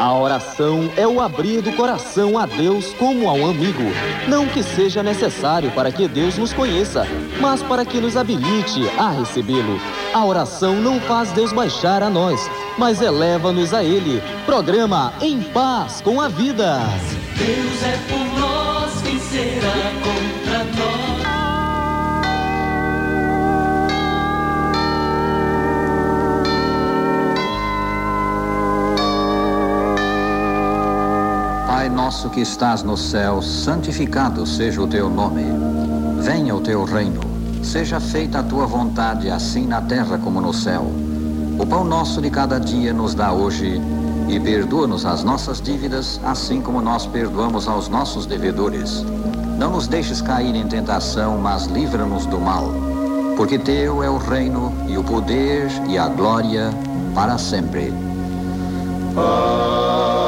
A oração é o abrir do coração a Deus como a um amigo. Não que seja necessário para que Deus nos conheça, mas para que nos habilite a recebê-lo. A oração não faz Deus baixar a nós, mas eleva-nos a Ele. Programa Em Paz com a Vida. Deus é por nós, quem será contra nós? Pai nosso que estás no céu, santificado seja o teu nome. Venha o teu reino. Seja feita a tua vontade, assim na terra como no céu. O pão nosso de cada dia nos dá hoje e perdoa-nos as nossas dívidas, assim como nós perdoamos aos nossos devedores. Não nos deixes cair em tentação, mas livra-nos do mal. Porque teu é o reino e o poder e a glória para sempre. A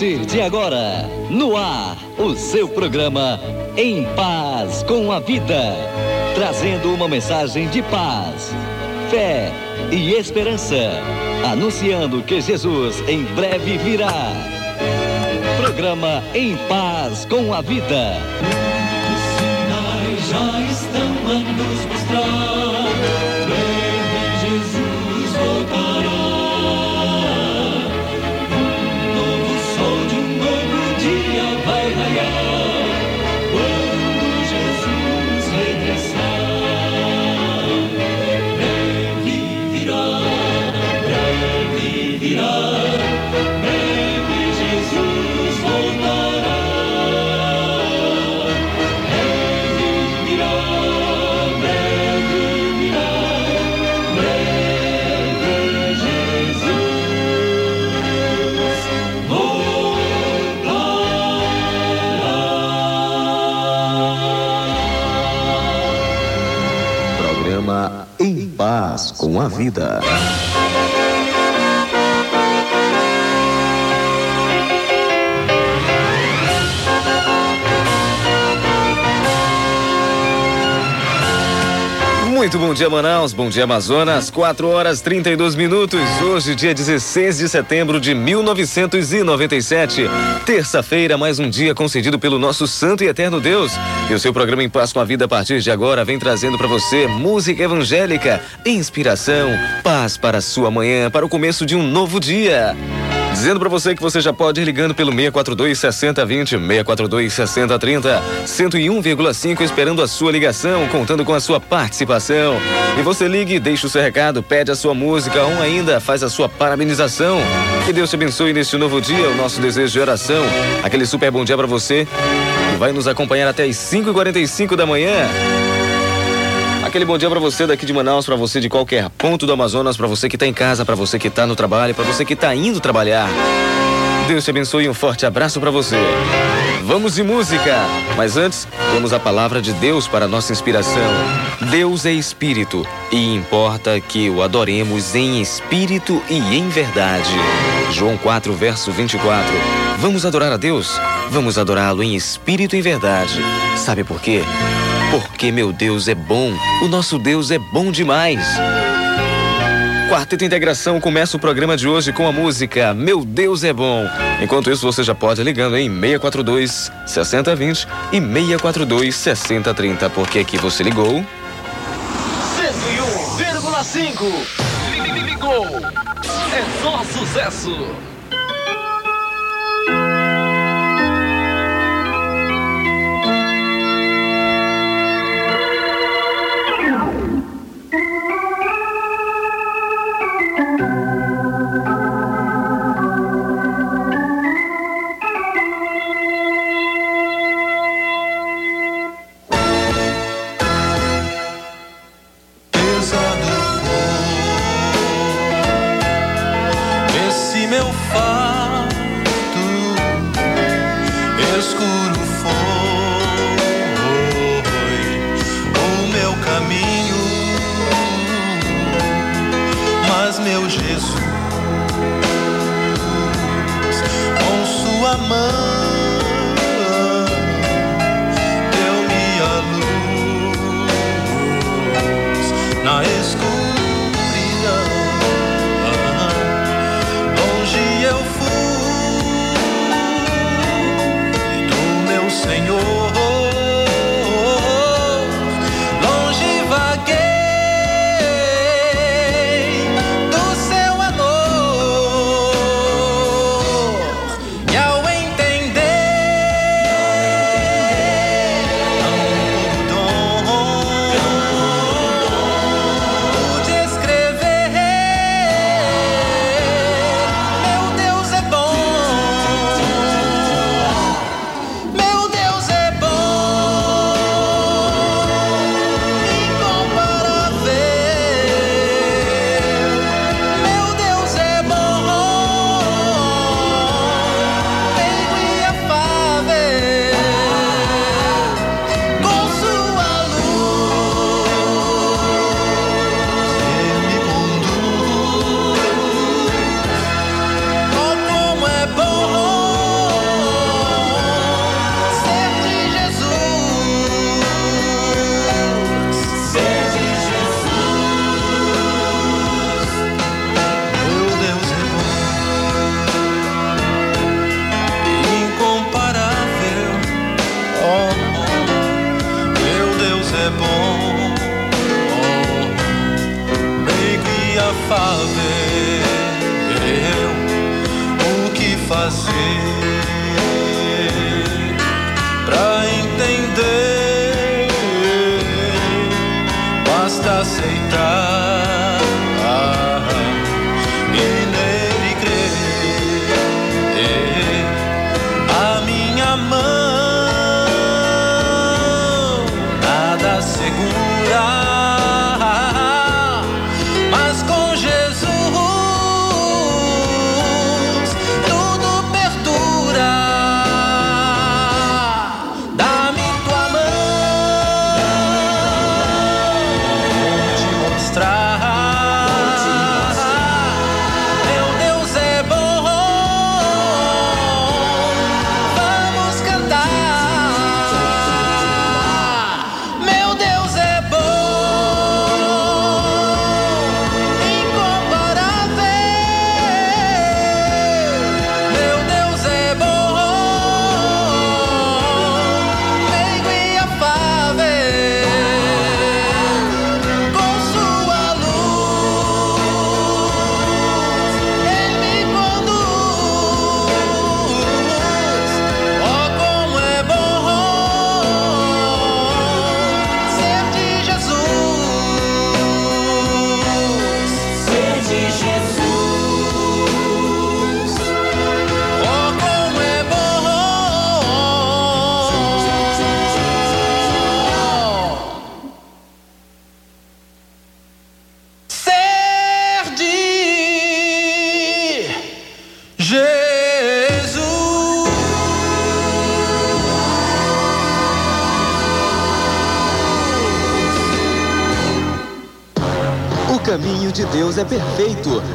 partir de agora, no ar, o seu programa Em Paz com a Vida. Trazendo uma mensagem de paz, fé e esperança. Anunciando que Jesus em breve virá. Programa Em Paz com a Vida. Os sinais já estão a Vida. Muito bom dia, Manaus. Bom dia, Amazonas. 4 horas 32 minutos. Hoje, dia 16 de setembro de 1997. Terça-feira, mais um dia concedido pelo nosso Santo e Eterno Deus. E o seu programa Em Paz com a Vida, a partir de agora, vem trazendo para você música evangélica, inspiração, paz para a sua manhã, para o começo de um novo dia. Dizendo para você que você já pode ir ligando pelo 642 6020, 642 6030, 101,5 esperando a sua ligação, contando com a sua participação. E você ligue, deixa o seu recado, pede a sua música ou ainda faz a sua parabenização. Que Deus te abençoe neste novo dia, o nosso desejo de oração. Aquele super bom dia para você que vai nos acompanhar até as 5h45 da manhã. Aquele bom dia pra você daqui de Manaus, pra você de qualquer ponto do Amazonas, pra você que tá em casa, pra você que tá no trabalho, pra você que tá indo trabalhar. Deus te abençoe e um forte abraço pra você. Vamos de música, mas antes temos a palavra de Deus para nossa inspiração. Deus é espírito e importa que o adoremos em espírito e em verdade. João 4, verso 24. Vamos adorar a Deus? Vamos adorá-lo em espírito e verdade. Sabe por quê? Porque meu Deus é bom, o nosso Deus é bom demais. Quarteto Integração começa o programa de hoje com a música Meu Deus é Bom. Enquanto isso, você já pode ligando em 642 6020 e 642 6030, porque aqui você ligou. 101,5 Ligou É só sucesso Sua mão deu-me luz na escuridão.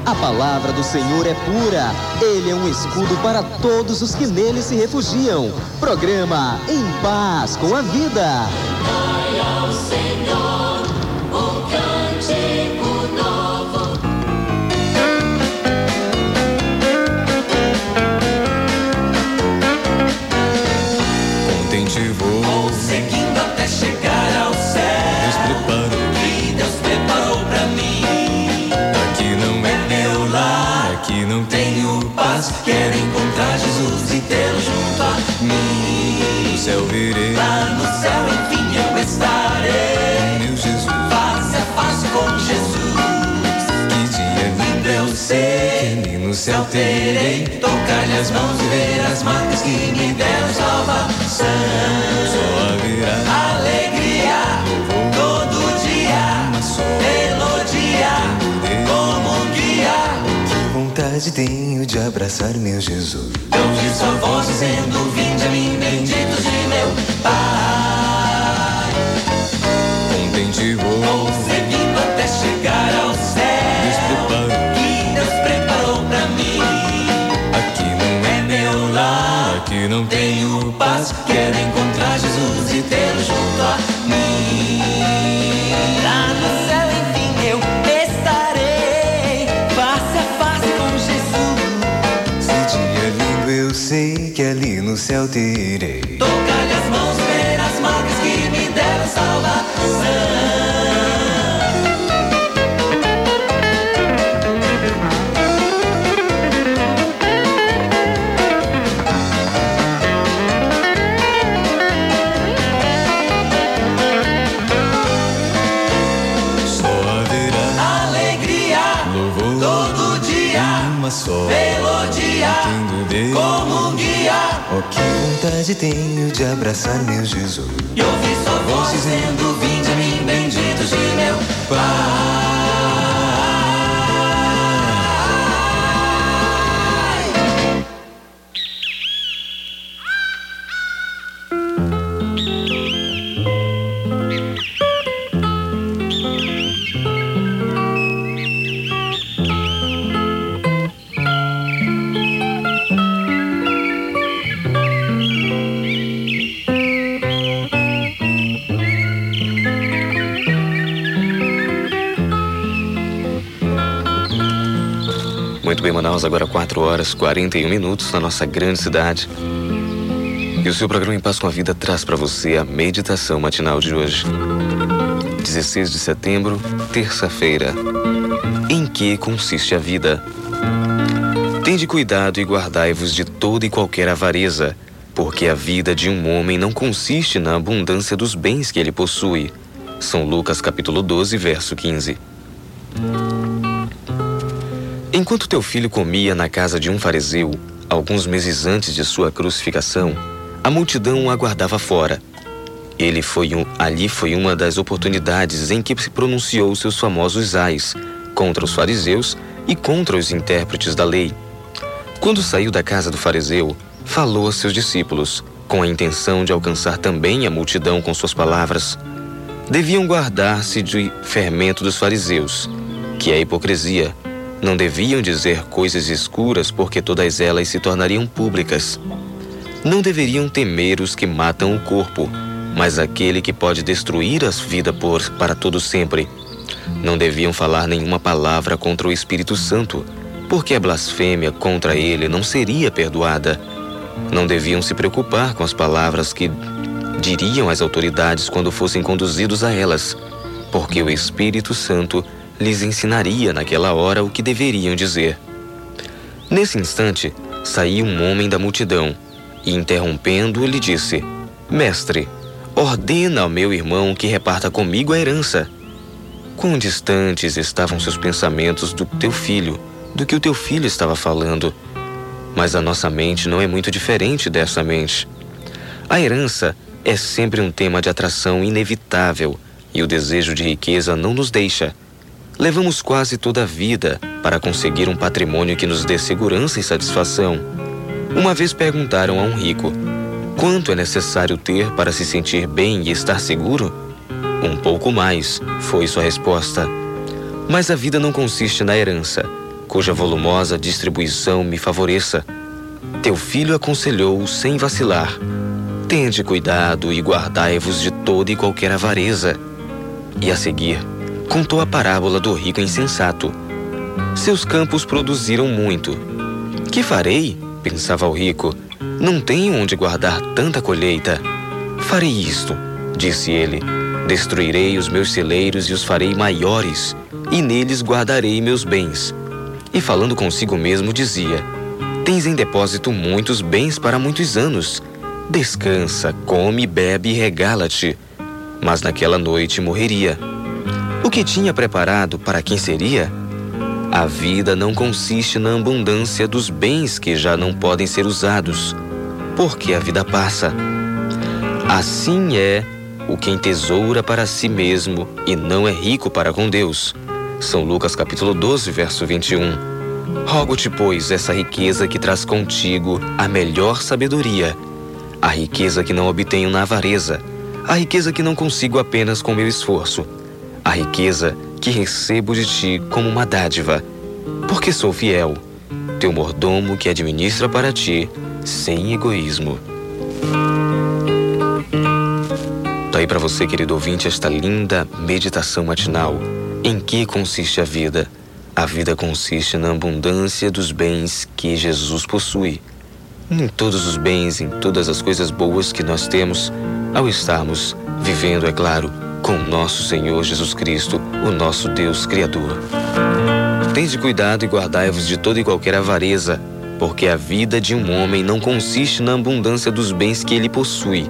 A palavra do Senhor é pura. Ele é um escudo para todos os que nele se refugiam. Programa Em Paz com a Vida. Paz. Quero encontrar Jesus e tê-lo junto a mim. No céu virei, Lá no céu, enfim, eu estarei. meu Jesus. Face a face com Jesus. Que dia Lindo eu sei. lindo no céu terei. Tocar-lhe as mãos e ver as marcas que me deram salvação. Só haverá vontade tenho de abraçar meu Jesus. Ouvi sua voz dizendo: Vinde a mim, benditos de meu Pai. Céu terei. Tocar-lhe as mãos, ver as marcas que me deram salvação. Tenho de abraçar meu Jesus. E ouvi sua voz dizendo: Vinde a mim, benditos de meu Pai. Muito bem, Manaus, agora 4 horas 41 minutos na nossa grande cidade. E o seu programa Em Paz com a Vida traz para você a meditação matinal de hoje. 16 de setembro, terça-feira. Em que consiste a vida? Tende cuidado e guardai-vos de toda e qualquer avareza, porque a vida de um homem não consiste na abundância dos bens que ele possui. São Lucas capítulo 12, verso 15. Enquanto teu filho comia na casa de um fariseu, alguns meses antes de sua crucificação, a multidão o aguardava fora. Ele foi um, ali foi uma das oportunidades em que se pronunciou seus famosos ais contra os fariseus e contra os intérpretes da lei. Quando saiu da casa do fariseu, falou a seus discípulos, com a intenção de alcançar também a multidão com suas palavras. Deviam guardar-se de fermento dos fariseus, que é a hipocrisia. Não deviam dizer coisas escuras, porque todas elas se tornariam públicas. Não deveriam temer os que matam o corpo, mas aquele que pode destruir a vida por para todo sempre. Não deviam falar nenhuma palavra contra o Espírito Santo, porque a blasfêmia contra ele não seria perdoada. Não deviam se preocupar com as palavras que diriam as autoridades quando fossem conduzidos a elas, porque o Espírito Santo lhes ensinaria naquela hora o que deveriam dizer. Nesse instante, saiu um homem da multidão e, interrompendo-o, lhe disse: Mestre, ordena ao meu irmão que reparta comigo a herança. Quão distantes estavam seus pensamentos do teu filho, do que o teu filho estava falando. Mas a nossa mente não é muito diferente dessa mente. A herança é sempre um tema de atração inevitável e o desejo de riqueza não nos deixa. Levamos quase toda a vida para conseguir um patrimônio que nos dê segurança e satisfação. Uma vez perguntaram a um rico: quanto é necessário ter para se sentir bem e estar seguro? Um pouco mais, foi sua resposta. Mas a vida não consiste na herança, cuja volumosa distribuição me favoreça. Teu filho aconselhou sem vacilar: Tende cuidado e guardai-vos de toda e qualquer avareza. E a seguir, contou a parábola do rico insensato. Seus campos produziram muito. Que farei? pensava o rico. Não tenho onde guardar tanta colheita. Farei isto, disse ele. Destruirei os meus celeiros e os farei maiores, e neles guardarei meus bens. E falando consigo mesmo, dizia: Tens em depósito muitos bens para muitos anos. Descansa, come, bebe e regala-te. Mas naquela noite morreria. O que tinha preparado para quem seria? A vida não consiste na abundância dos bens que já não podem ser usados, porque a vida passa. Assim é o quem tesoura para si mesmo e não é rico para com Deus. São Lucas capítulo 12, verso 21. Rogo-te, pois, essa riqueza que traz contigo a melhor sabedoria, a riqueza que não obtenho na avareza, a riqueza que não consigo apenas com meu esforço, a riqueza que recebo de ti como uma dádiva, porque sou fiel. Teu mordomo que administra para ti, sem egoísmo. Tá aí para você, querido ouvinte, esta linda meditação matinal. Em que consiste a vida? A vida consiste na abundância dos bens que Jesus possui. Em todos os bens, em todas as coisas boas que nós temos, ao estarmos vivendo, é claro, com nosso Senhor Jesus Cristo, o nosso Deus Criador. Tende cuidado e guardai-vos de toda e qualquer avareza, porque a vida de um homem não consiste na abundância dos bens que ele possui.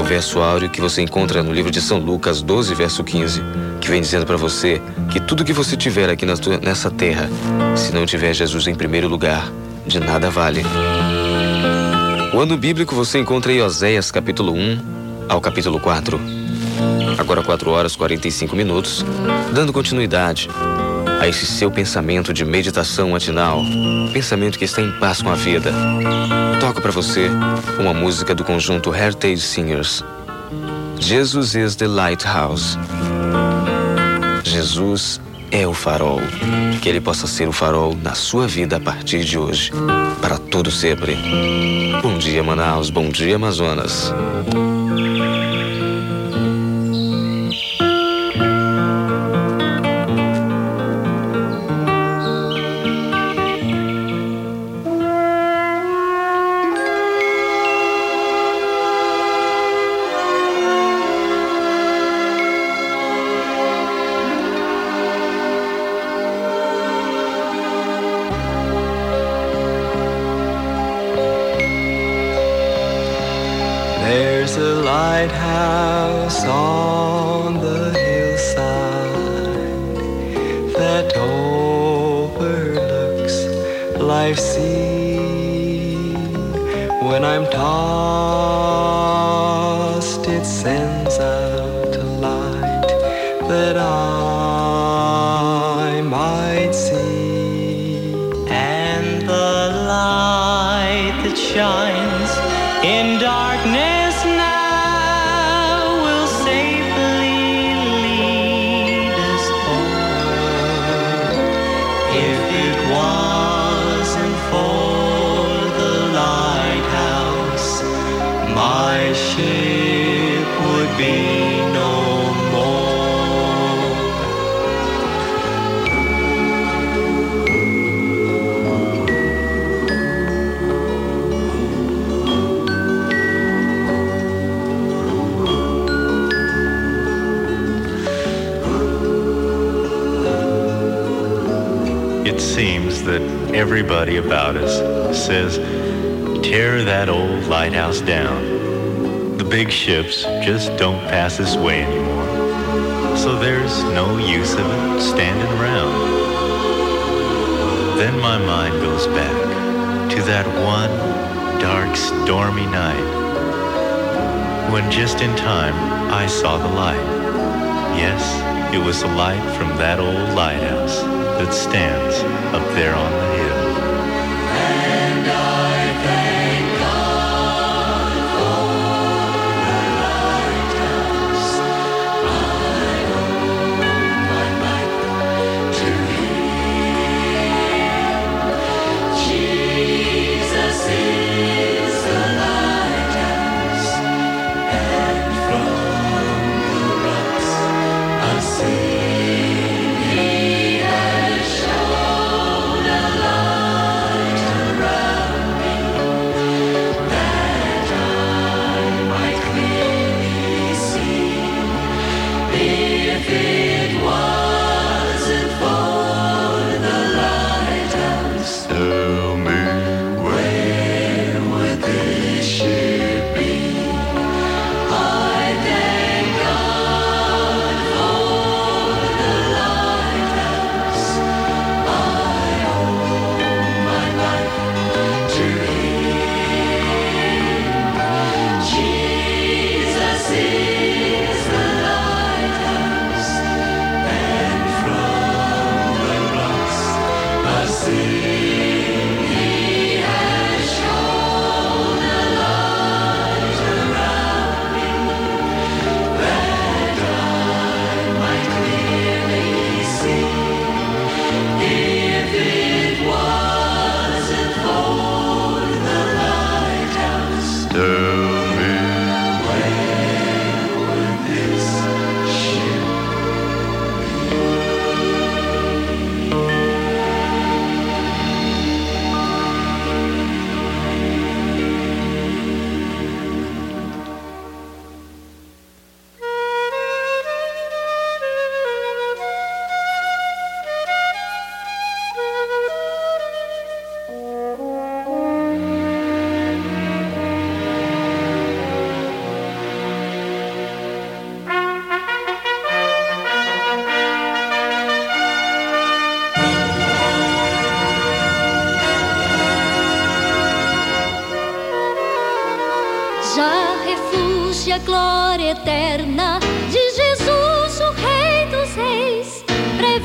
O verso áureo que você encontra no livro de São Lucas 12, verso 15, que vem dizendo para você que tudo que você tiver aqui nessa terra, se não tiver Jesus em primeiro lugar, de nada vale. O ano bíblico você encontra em Oséias capítulo 1 ao capítulo 4. Agora 4 horas 45 minutos, dando continuidade a esse seu pensamento de meditação matinal, pensamento que está em paz com a vida. Toca para você uma música do conjunto Heritage Singers. Jesus is the lighthouse. Jesus é o farol. Que ele possa ser o farol na sua vida a partir de hoje, para todo sempre. Bom dia, Manaus. Bom dia, Amazonas. out to light, that I. everybody about us says, tear that old lighthouse down. The big ships just don't pass this way anymore. So there's no use of it standing around. Then my mind goes back to that one dark, stormy night when just in time I saw the light. Yes, it was the light from that old lighthouse that stands up there on the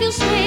Breve os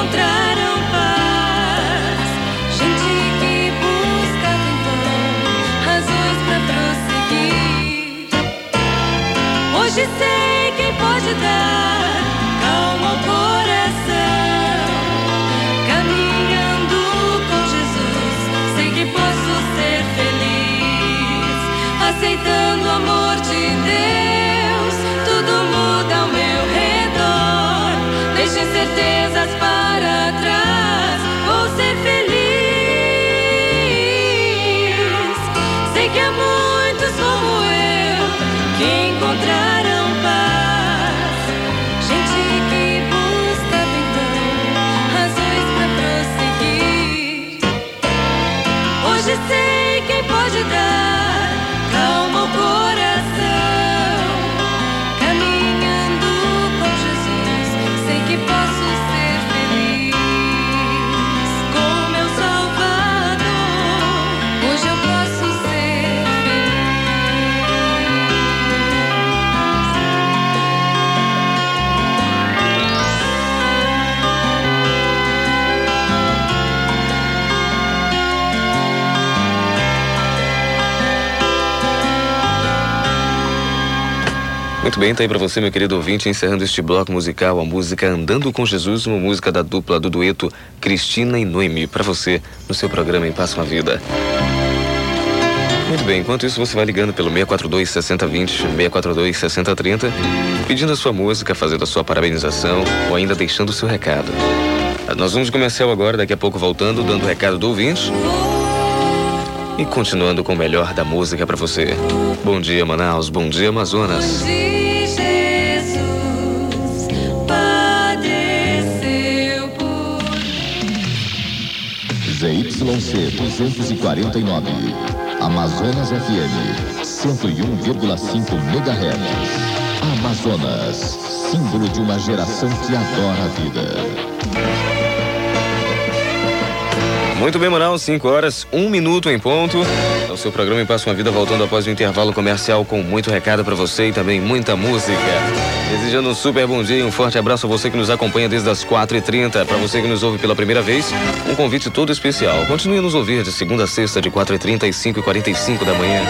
encontrar. Muito bem, tá aí pra você, meu querido ouvinte, encerrando este bloco musical, a música Andando com Jesus, uma música da dupla do dueto Cristina e Noemi, para você, no seu programa Em Passa uma Vida. Muito bem, enquanto isso você vai ligando pelo 642 6020, 642 6030, pedindo a sua música, fazendo a sua parabenização ou ainda deixando o seu recado. Nós vamos comercial agora, daqui a pouco voltando, dando o recado do ouvinte. E continuando com o melhor da música para você. Bom dia, Manaus. Bom dia, Amazonas. Bom dia. ZYC 249, Amazonas FM 101,5 MHz. Amazonas, símbolo de uma geração que adora a vida. Muito bem, Manaus, 5 horas, 1 um minuto em ponto. É o seu programa em Passa uma Vida voltando após o intervalo comercial com muito recado para você e também muita música. Desejando um super bom dia e um forte abraço a você que nos acompanha desde as 4h30. Para você que nos ouve pela primeira vez, um convite todo especial. Continue a nos ouvir de segunda a sexta, de 4h30 e 5h45 da manhã.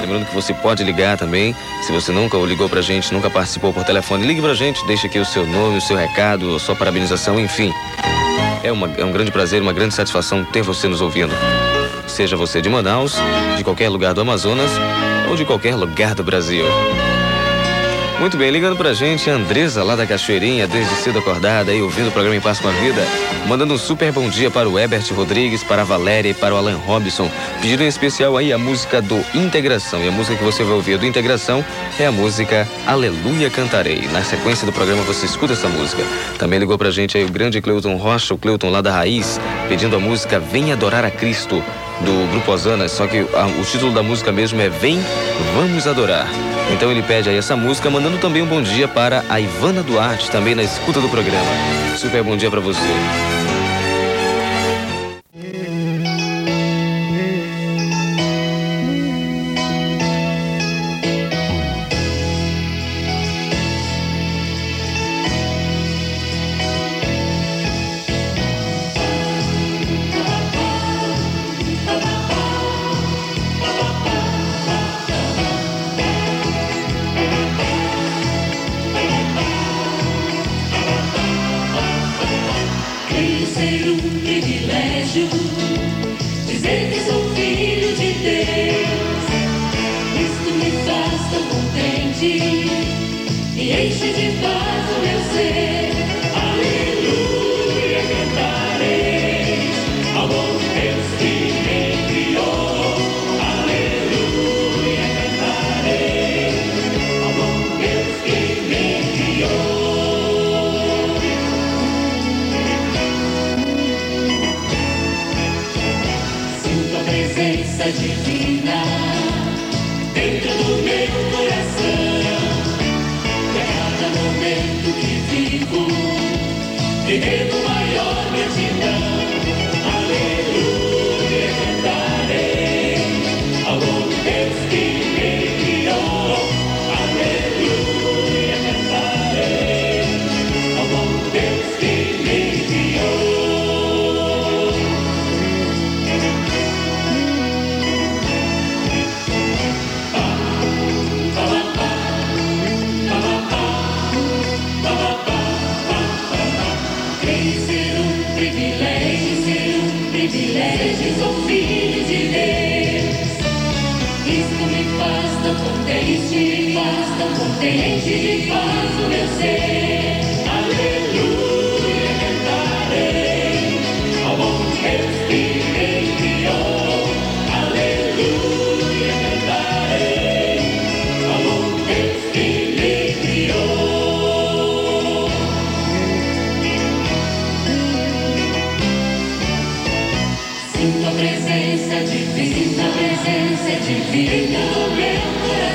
Lembrando que você pode ligar também. Se você nunca ligou pra gente, nunca participou por telefone, ligue pra gente, deixe aqui o seu nome, o seu recado, a sua parabenização, enfim. É, uma, é um grande prazer, uma grande satisfação ter você nos ouvindo. Seja você de Manaus, de qualquer lugar do Amazonas ou de qualquer lugar do Brasil. Muito bem, ligando pra gente, Andresa lá da Cachoeirinha, desde cedo acordada aí, ouvindo o programa Em Paz com a Vida, mandando um super bom dia para o Ebert Rodrigues, para a Valéria e para o Alan Robson, pedindo em especial aí a música do Integração. E a música que você vai ouvir do Integração é a música Aleluia Cantarei. Na sequência do programa você escuta essa música. Também ligou pra gente aí o grande Cleuton Rocha, o Cleuton lá da Raiz, pedindo a música Vem Adorar a Cristo, do Grupo Osana, só que a, o título da música mesmo é Vem, Vamos Adorar. Então ele pede aí essa música, mandando também um bom dia para a Ivana Duarte, também na escuta do programa. Super bom dia para você. Te custa tanto,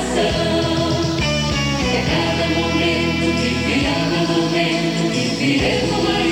Ele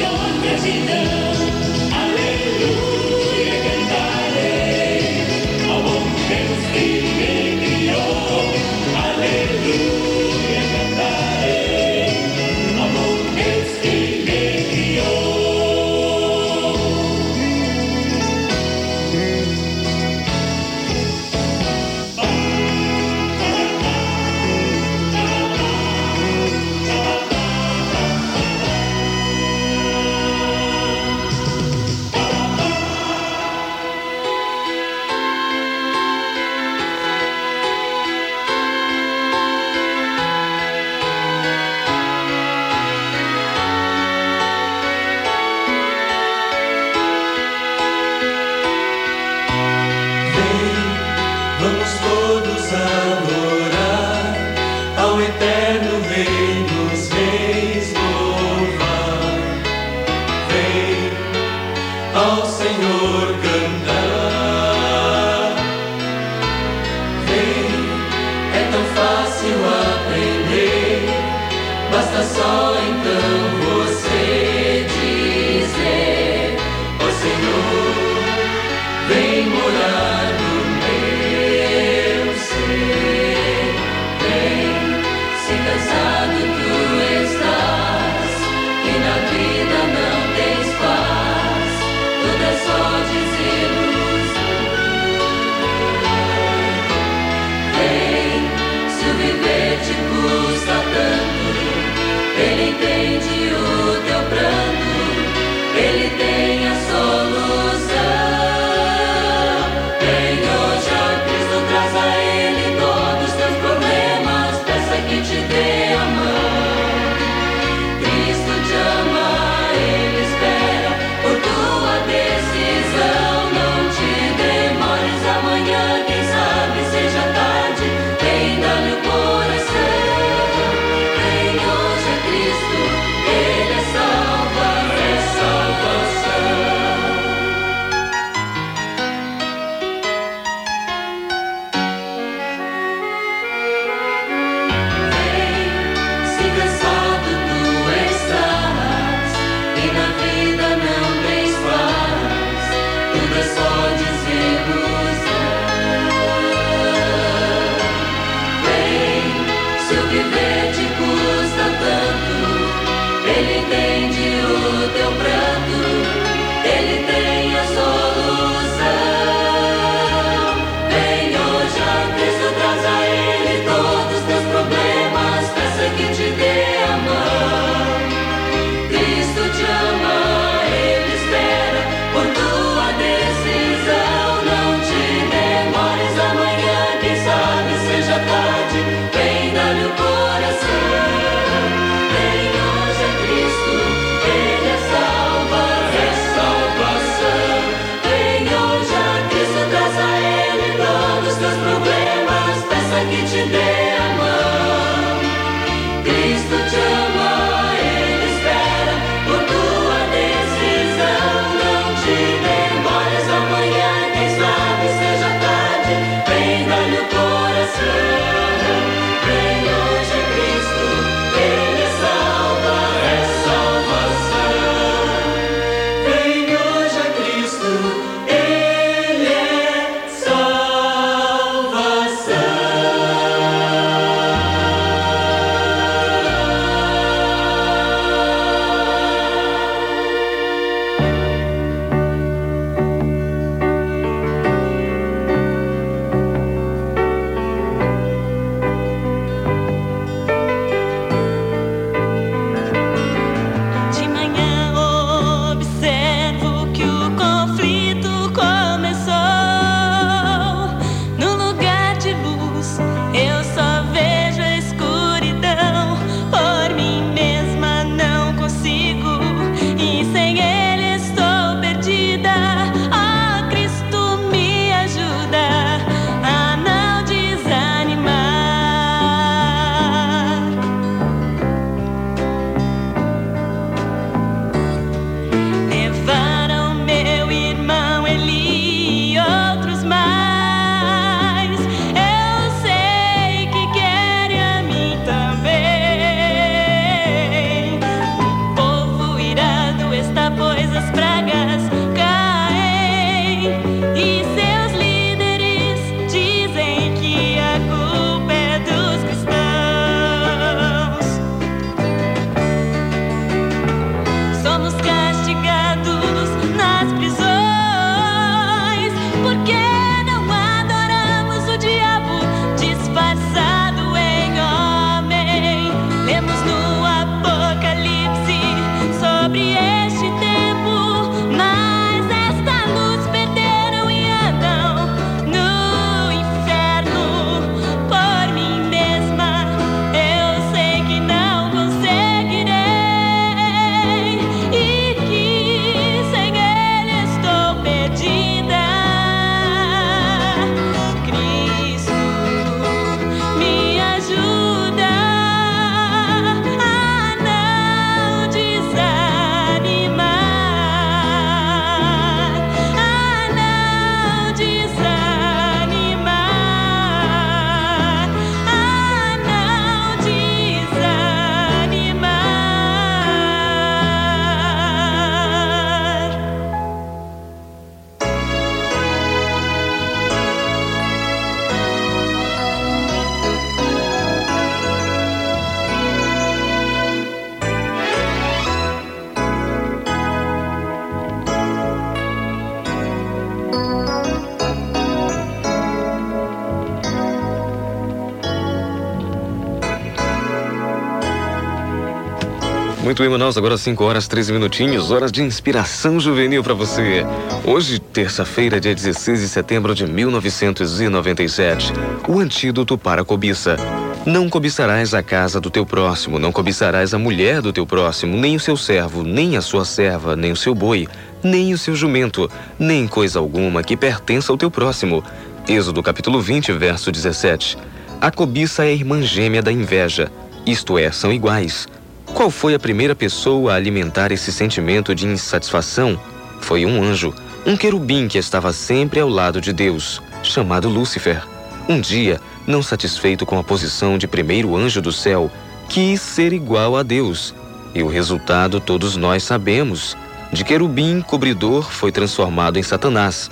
Muito bem, Manaus, agora 5 horas 13 minutinhos, horas de inspiração juvenil para você. Hoje, terça-feira, dia 16 de setembro de 1997, o antídoto para a cobiça. Não cobiçarás a casa do teu próximo, não cobiçarás a mulher do teu próximo, nem o seu servo, nem a sua serva, nem o seu boi, nem o seu jumento, nem coisa alguma que pertença ao teu próximo. Êxodo capítulo 20, verso 17. A cobiça é a irmã gêmea da inveja, isto é, são iguais. Qual foi a primeira pessoa a alimentar esse sentimento de insatisfação? Foi um anjo, um querubim que estava sempre ao lado de Deus, chamado Lúcifer. Um dia, não satisfeito com a posição de primeiro anjo do céu, quis ser igual a Deus. E o resultado todos nós sabemos. De querubim cobridor foi transformado em Satanás.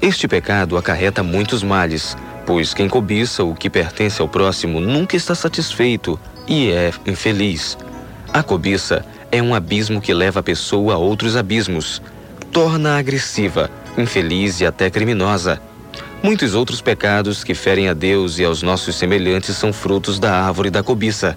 Este pecado acarreta muitos males, pois quem cobiça o que pertence ao próximo nunca está satisfeito e é infeliz. A cobiça é um abismo que leva a pessoa a outros abismos, torna agressiva, infeliz e até criminosa. Muitos outros pecados que ferem a Deus e aos nossos semelhantes são frutos da árvore da cobiça.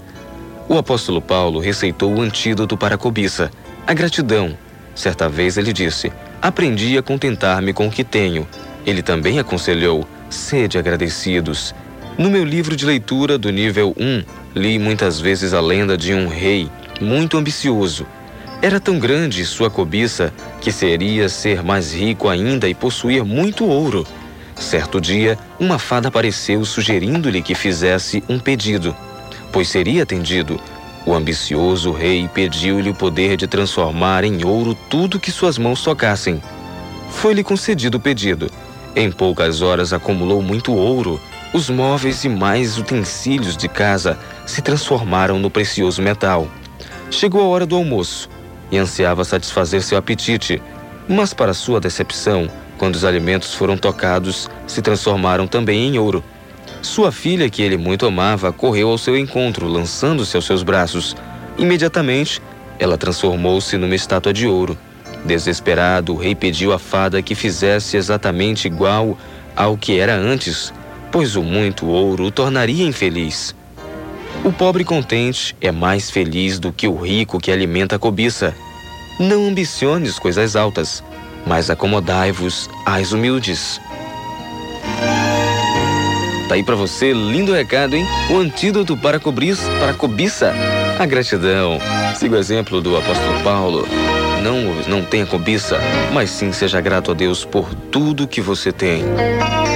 O apóstolo Paulo receitou o antídoto para a cobiça, a gratidão. Certa vez ele disse: Aprendi a contentar-me com o que tenho. Ele também aconselhou: Sede agradecidos. No meu livro de leitura do nível 1, li muitas vezes a lenda de um rei muito ambicioso. Era tão grande sua cobiça que seria ser mais rico ainda e possuir muito ouro. Certo dia, uma fada apareceu sugerindo-lhe que fizesse um pedido, pois seria atendido. O ambicioso rei pediu-lhe o poder de transformar em ouro tudo que suas mãos tocassem. Foi-lhe concedido o pedido. Em poucas horas acumulou muito ouro. Os móveis e mais utensílios de casa se transformaram no precioso metal. Chegou a hora do almoço e ansiava satisfazer seu apetite, mas, para sua decepção, quando os alimentos foram tocados, se transformaram também em ouro. Sua filha, que ele muito amava, correu ao seu encontro, lançando-se aos seus braços. Imediatamente, ela transformou-se numa estátua de ouro. Desesperado, o rei pediu à fada que fizesse exatamente igual ao que era antes, pois o muito ouro o tornaria infeliz. O pobre contente é mais feliz do que o rico que alimenta a cobiça. Não ambiciones coisas altas, mas acomodai-vos às humildes. Tá aí para você, lindo recado, hein? O antídoto para, cobris, para cobiça, a gratidão. Siga o exemplo do apóstolo Paulo. Não, não tenha cobiça, mas sim seja grato a Deus por tudo que você tem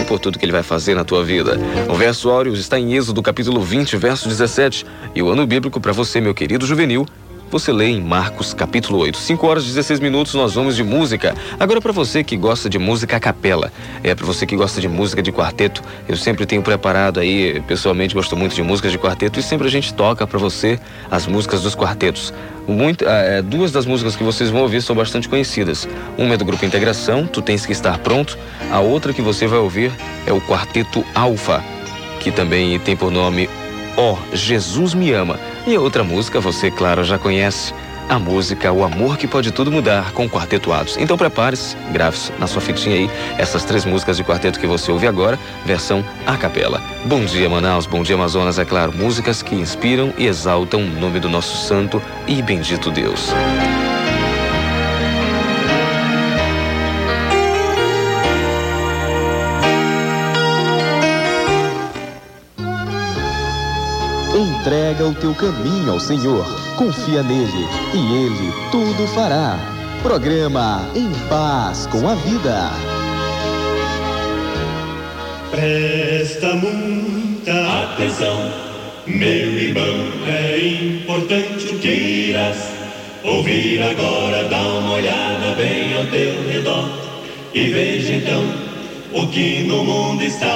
por tudo que Ele vai fazer na tua vida. O verso áureo está em Êxodo capítulo 20, verso 17. E o ano bíblico para você, meu querido juvenil, você lê em Marcos capítulo 8. 5 horas e 16 minutos nós vamos de música. Agora para você que gosta de música a capela, é para você que gosta de música de quarteto, eu sempre tenho preparado aí, pessoalmente gosto muito de músicas de quarteto e sempre a gente toca para você as músicas dos quartetos. Muito, é, duas das músicas que vocês vão ouvir são bastante conhecidas. Uma é do grupo Integração, Tu Tens Que Estar Pronto. A outra que você vai ouvir é o Quarteto Alfa, que também tem por nome Ó, oh, Jesus Me Ama. E a outra música você, claro, já conhece. A música O Amor que Pode Tudo Mudar com Quarteto Atos. Então prepare-se, grave na sua fitinha aí essas três músicas de quarteto que você ouve agora, versão a capela. Bom dia Manaus, bom dia Amazonas, é claro, músicas que inspiram e exaltam o nome do nosso santo e bendito Deus. Entrega o teu caminho ao Senhor, confia nele e ele tudo fará. Programa Em Paz com a Vida. Presta muita atenção, meu irmão, é importante o que irás ouvir agora. Dá uma olhada bem ao teu redor e veja então o que no mundo está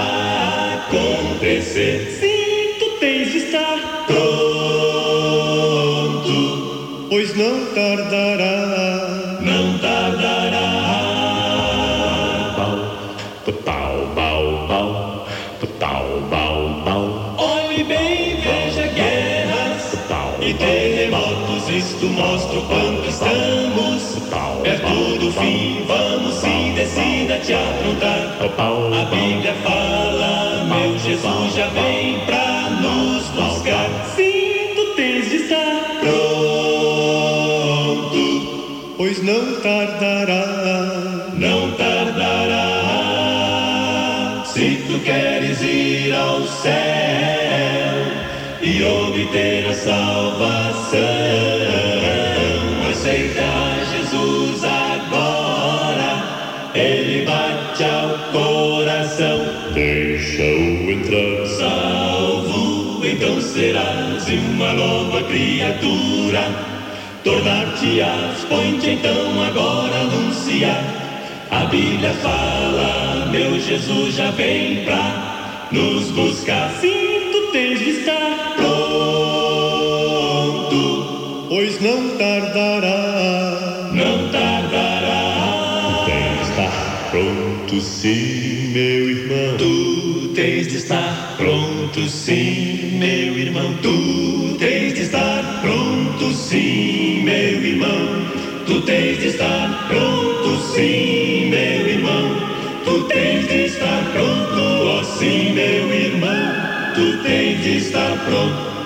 decida te aprontar. A Bíblia fala, meu Jesus já vem pra nos buscar. Sim, tu tens de estar Pronto. não tardará, não tardará. Se tu queres ir ao céu e obter a salvação, serás uma nova criatura tornar-te-ás, põe-te então agora anunciar. A Bíblia fala, meu Jesus já vem pra nos buscar. Sim, tu tens de estar pronto, pois não tardará. Não tardará. Tu tens de estar pronto, sim, meu irmão. Tu tens de estar pronto, sim, meu irmão. Tu tens de estar pronto, sim meu irmão, tu tens de estar pronto, sim, meu irmão. Tu tens de estar pronto, ó sim, meu irmão. Tu tens de estar pronto.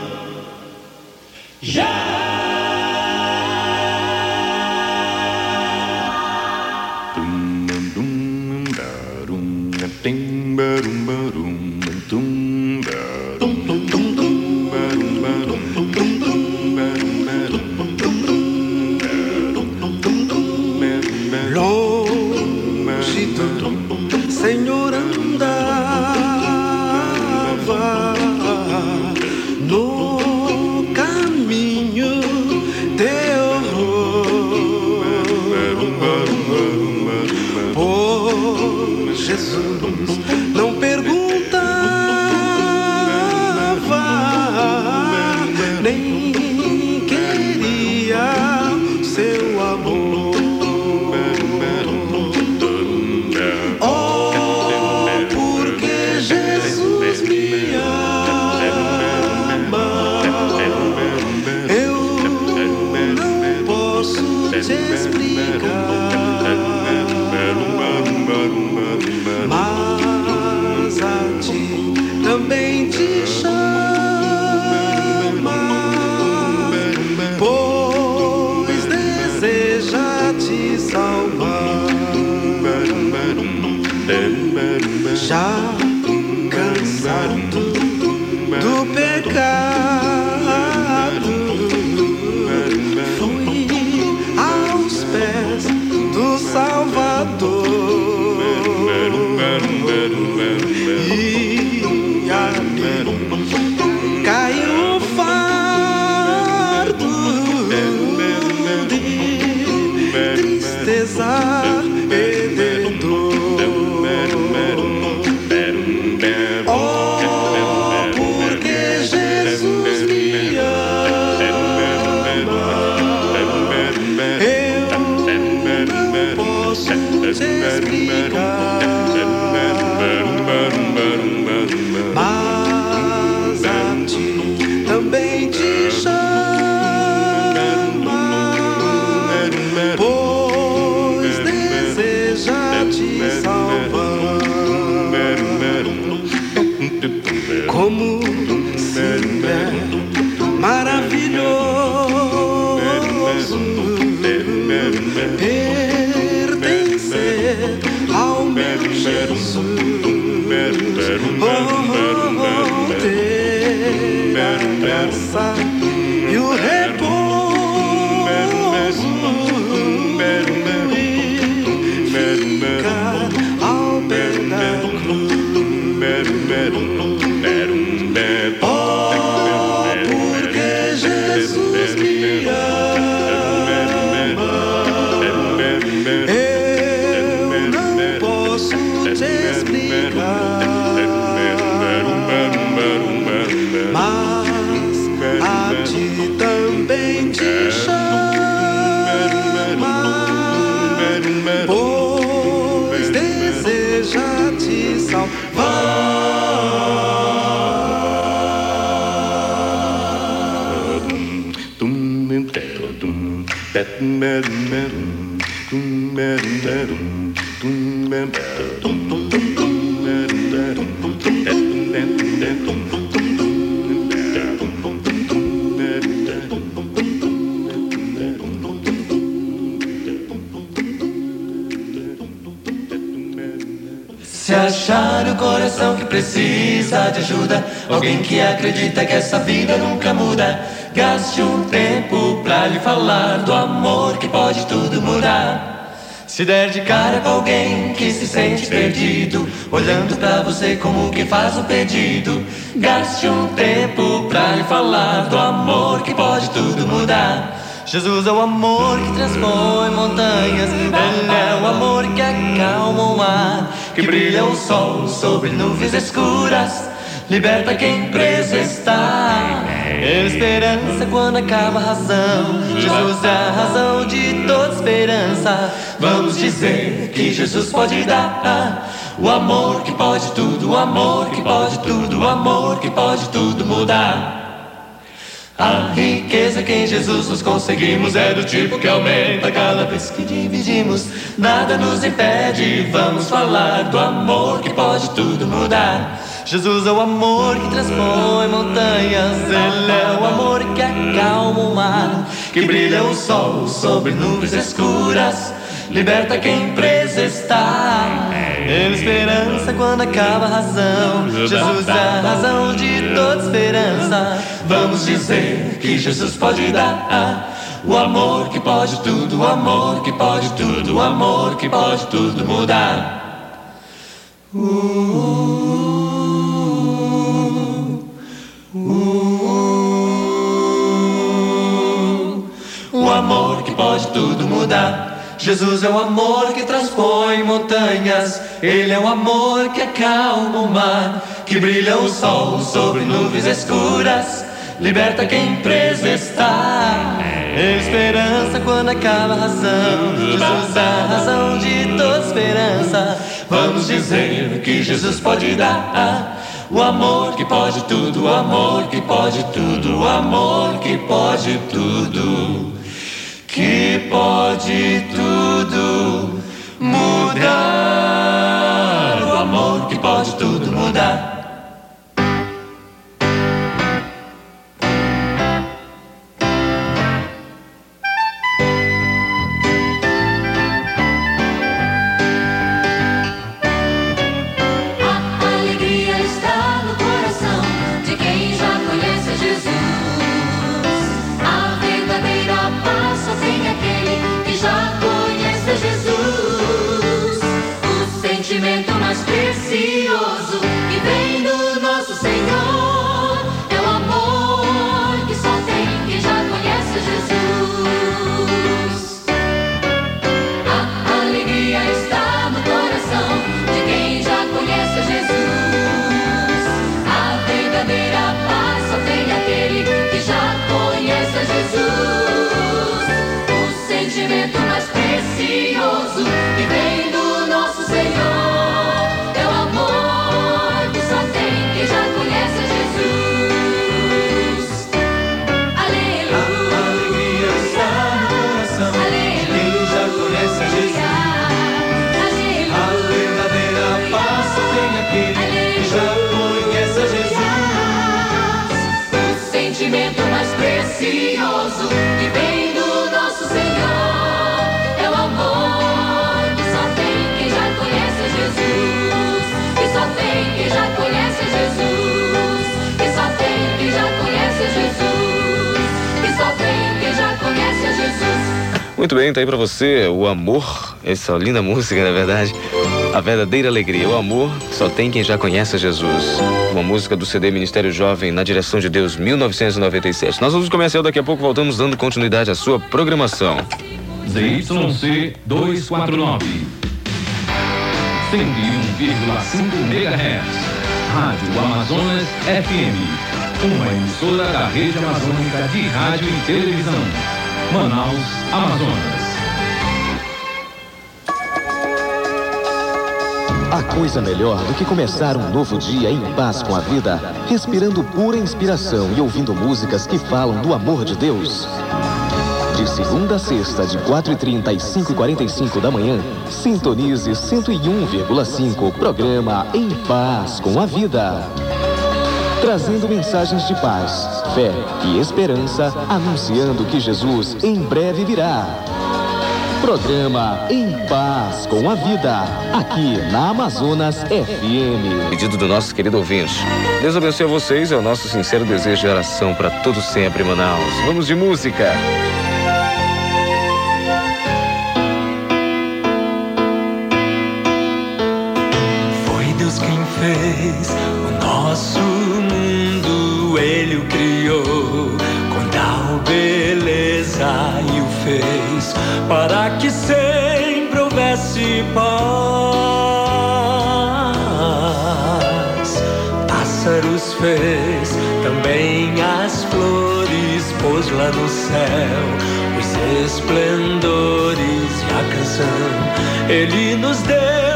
Precisa de ajuda. Alguém que acredita que essa vida nunca muda. Gaste um tempo pra lhe falar do amor que pode tudo mudar. Se der de cara com alguém que se sente perdido, olhando pra você como quem faz um pedido, gaste um tempo pra lhe falar do amor que pode tudo mudar. Jesus é o amor que transpõe montanhas, Ele é o amor que acalma o mar, que brilha o sol sobre nuvens escuras, liberta quem preso está. Esperança quando acaba a razão. Jesus é a razão de toda esperança. Vamos dizer que Jesus pode dar o amor que pode tudo, o amor que pode tudo, o amor que pode tudo mudar. A riqueza que em Jesus nós conseguimos é do tipo que aumenta cada vez que dividimos. Nada nos impede, vamos falar do amor que pode tudo mudar. Jesus é o amor que transpõe montanhas, Ele é o amor que acalma o mar, que brilha o sol sobre nuvens escuras, liberta quem preso está. Ele é esperança quando acaba a razão. Jesus é a razão de toda esperança. Vamos dizer que Jesus pode dar. O amor que pode tudo, o amor que pode tudo, o amor que pode tudo mudar. Uh, O amor que pode tudo mudar. Jesus é o amor que transpõe montanhas. Ele é o amor que acalma o mar, que brilha o sol sobre nuvens escuras, liberta quem preso está. É esperança quando acaba a razão. Jesus é a razão de toda esperança. Vamos dizer que Jesus pode dar. O amor que pode tudo, o amor que pode tudo, o amor que pode tudo que pode tudo mudar. Muito bem, tá aí pra você o amor, essa linda música, na verdade. A verdadeira alegria, o amor só tem quem já conhece Jesus. Uma música do CD Ministério Jovem na direção de Deus, 1997. Nós vamos comercial daqui a pouco, voltamos dando continuidade à sua programação. ZYC 249. 101,5 MHz. Rádio Amazonas FM. Uma emissora da rede amazônica de rádio e televisão. Manaus, Amazonas. A coisa melhor do que começar um novo dia em paz com a vida, respirando pura inspiração e ouvindo músicas que falam do amor de Deus. De segunda a sexta, de 4h30 e 5h45 da manhã, sintonize 101,5 programa Em Paz com a Vida. Trazendo mensagens de paz, fé e esperança, anunciando que Jesus em breve virá. Programa Em Paz com a Vida, aqui na Amazonas FM. Pedido do nosso querido ouvinte. Deus abençoe a vocês, é o nosso sincero desejo de oração para todos sempre, Manaus. Vamos de música. Foi Deus quem fez o nosso Ele o criou com tal beleza e o fez para que sempre houvesse paz. Pássaros fez, também as flores pôs lá no céu, os esplendores e a canção Ele nos deu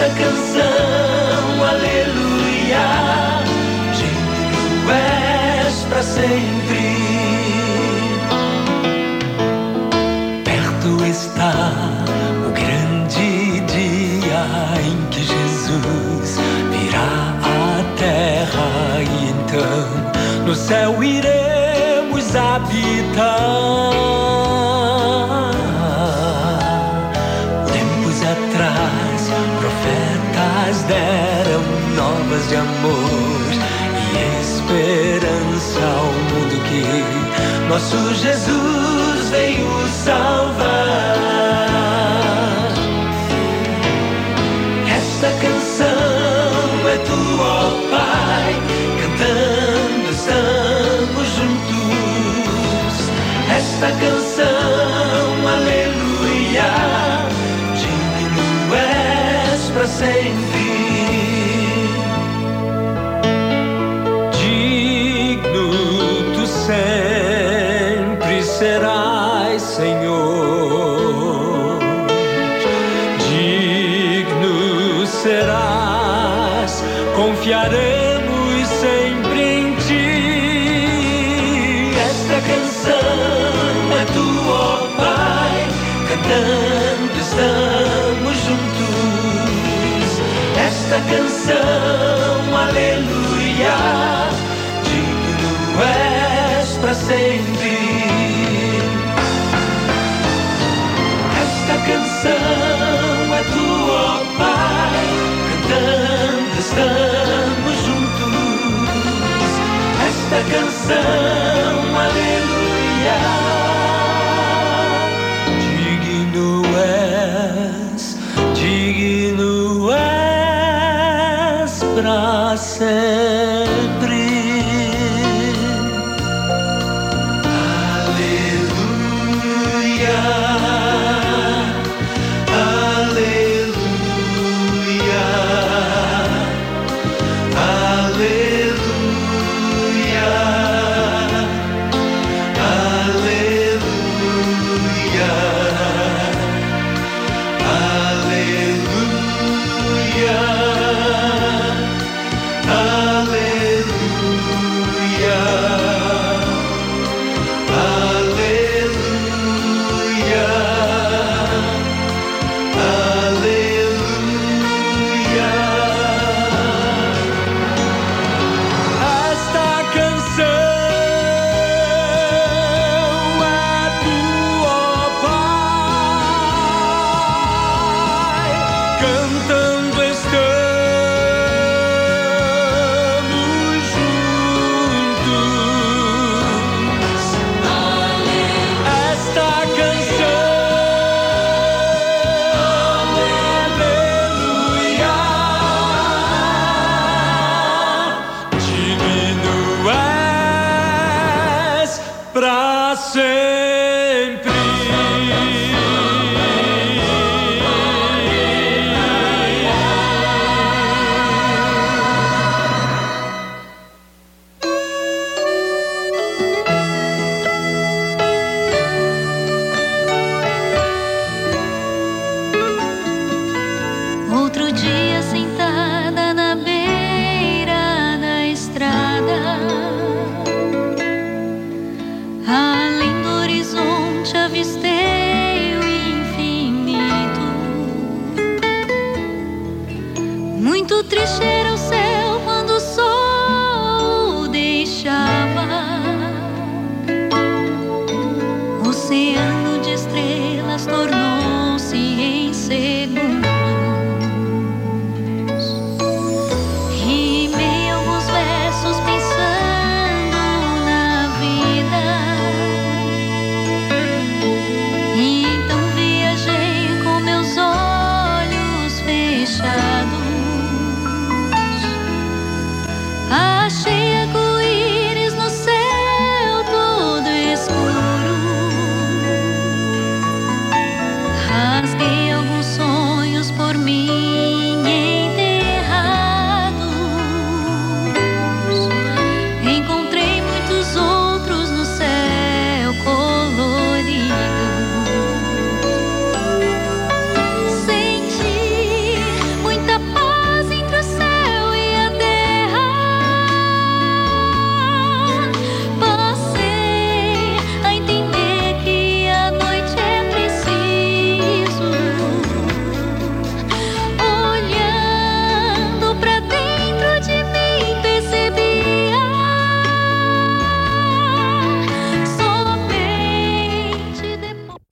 Esta canção, aleluia, digno és para sempre. Perto está o grande dia em que Jesus virá à terra e então no céu iremos habitar. De amor e esperança ao mundo que nosso Jesus veio salvar. Esta canção é tua, ó Pai, cantando estamos juntos. Esta canção, aleluia, digno és para sempre. Serás, Senhor. Digno serás, confiaremos sempre em ti. Esta canção é tua, ó Pai, cantando estamos juntos. Esta canção, aleluia, digno és para sempre. Canção,